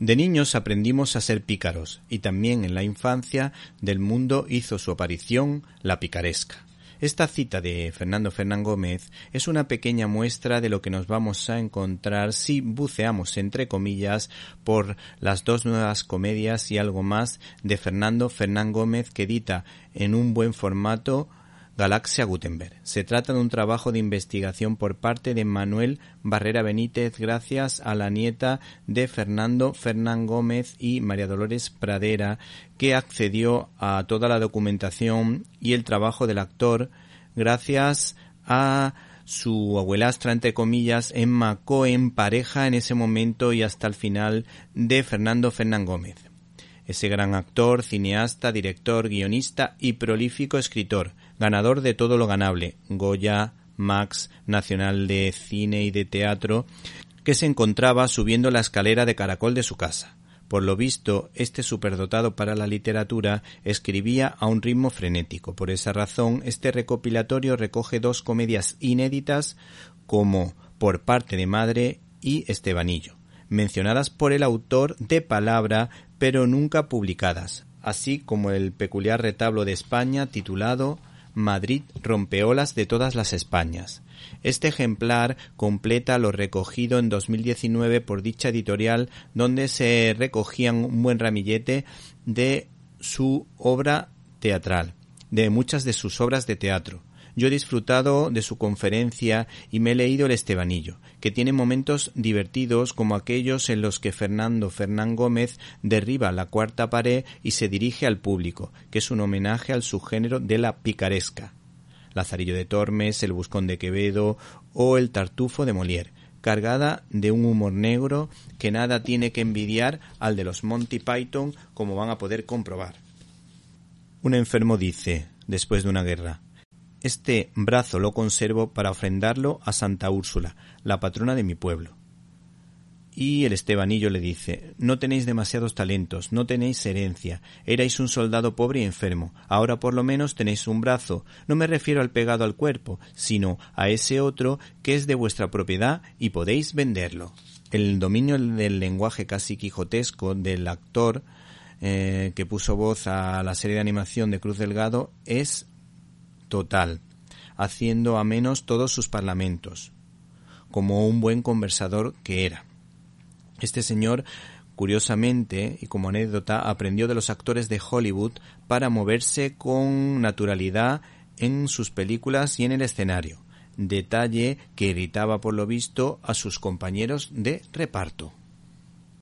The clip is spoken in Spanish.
De niños aprendimos a ser pícaros y también en la infancia del mundo hizo su aparición la picaresca. Esta cita de Fernando Fernán Gómez es una pequeña muestra de lo que nos vamos a encontrar si buceamos entre comillas por las dos nuevas comedias y algo más de Fernando Fernán Gómez que edita en un buen formato Galaxia Gutenberg. Se trata de un trabajo de investigación por parte de Manuel Barrera Benítez gracias a la nieta de Fernando Fernán Gómez y María Dolores Pradera que accedió a toda la documentación y el trabajo del actor gracias a su abuelastra, entre comillas, Emma Cohen, pareja en ese momento y hasta el final de Fernando Fernán Gómez. Ese gran actor, cineasta, director, guionista y prolífico escritor, ganador de todo lo ganable, Goya, Max, Nacional de Cine y de Teatro, que se encontraba subiendo la escalera de caracol de su casa. Por lo visto, este superdotado para la literatura escribía a un ritmo frenético. Por esa razón, este recopilatorio recoge dos comedias inéditas como Por parte de madre y Estebanillo, mencionadas por el autor de palabra pero nunca publicadas, así como el peculiar retablo de España titulado Madrid rompeolas de todas las Españas. Este ejemplar completa lo recogido en 2019 por dicha editorial, donde se recogían un buen ramillete de su obra teatral, de muchas de sus obras de teatro. Yo he disfrutado de su conferencia y me he leído el Estebanillo, que tiene momentos divertidos como aquellos en los que Fernando Fernán Gómez derriba la cuarta pared y se dirige al público, que es un homenaje al subgénero de la picaresca. Lazarillo de Tormes, El Buscón de Quevedo o El Tartufo de Molière, cargada de un humor negro que nada tiene que envidiar al de los Monty Python, como van a poder comprobar. Un enfermo dice, después de una guerra, este brazo lo conservo para ofrendarlo a Santa Úrsula, la patrona de mi pueblo. Y el Estebanillo le dice No tenéis demasiados talentos, no tenéis herencia, erais un soldado pobre y enfermo, ahora por lo menos tenéis un brazo. No me refiero al pegado al cuerpo, sino a ese otro que es de vuestra propiedad y podéis venderlo. El dominio del lenguaje casi quijotesco del actor eh, que puso voz a la serie de animación de Cruz Delgado es total, haciendo a menos todos sus parlamentos, como un buen conversador que era. Este señor, curiosamente, y como anécdota, aprendió de los actores de Hollywood para moverse con naturalidad en sus películas y en el escenario, detalle que irritaba por lo visto a sus compañeros de reparto.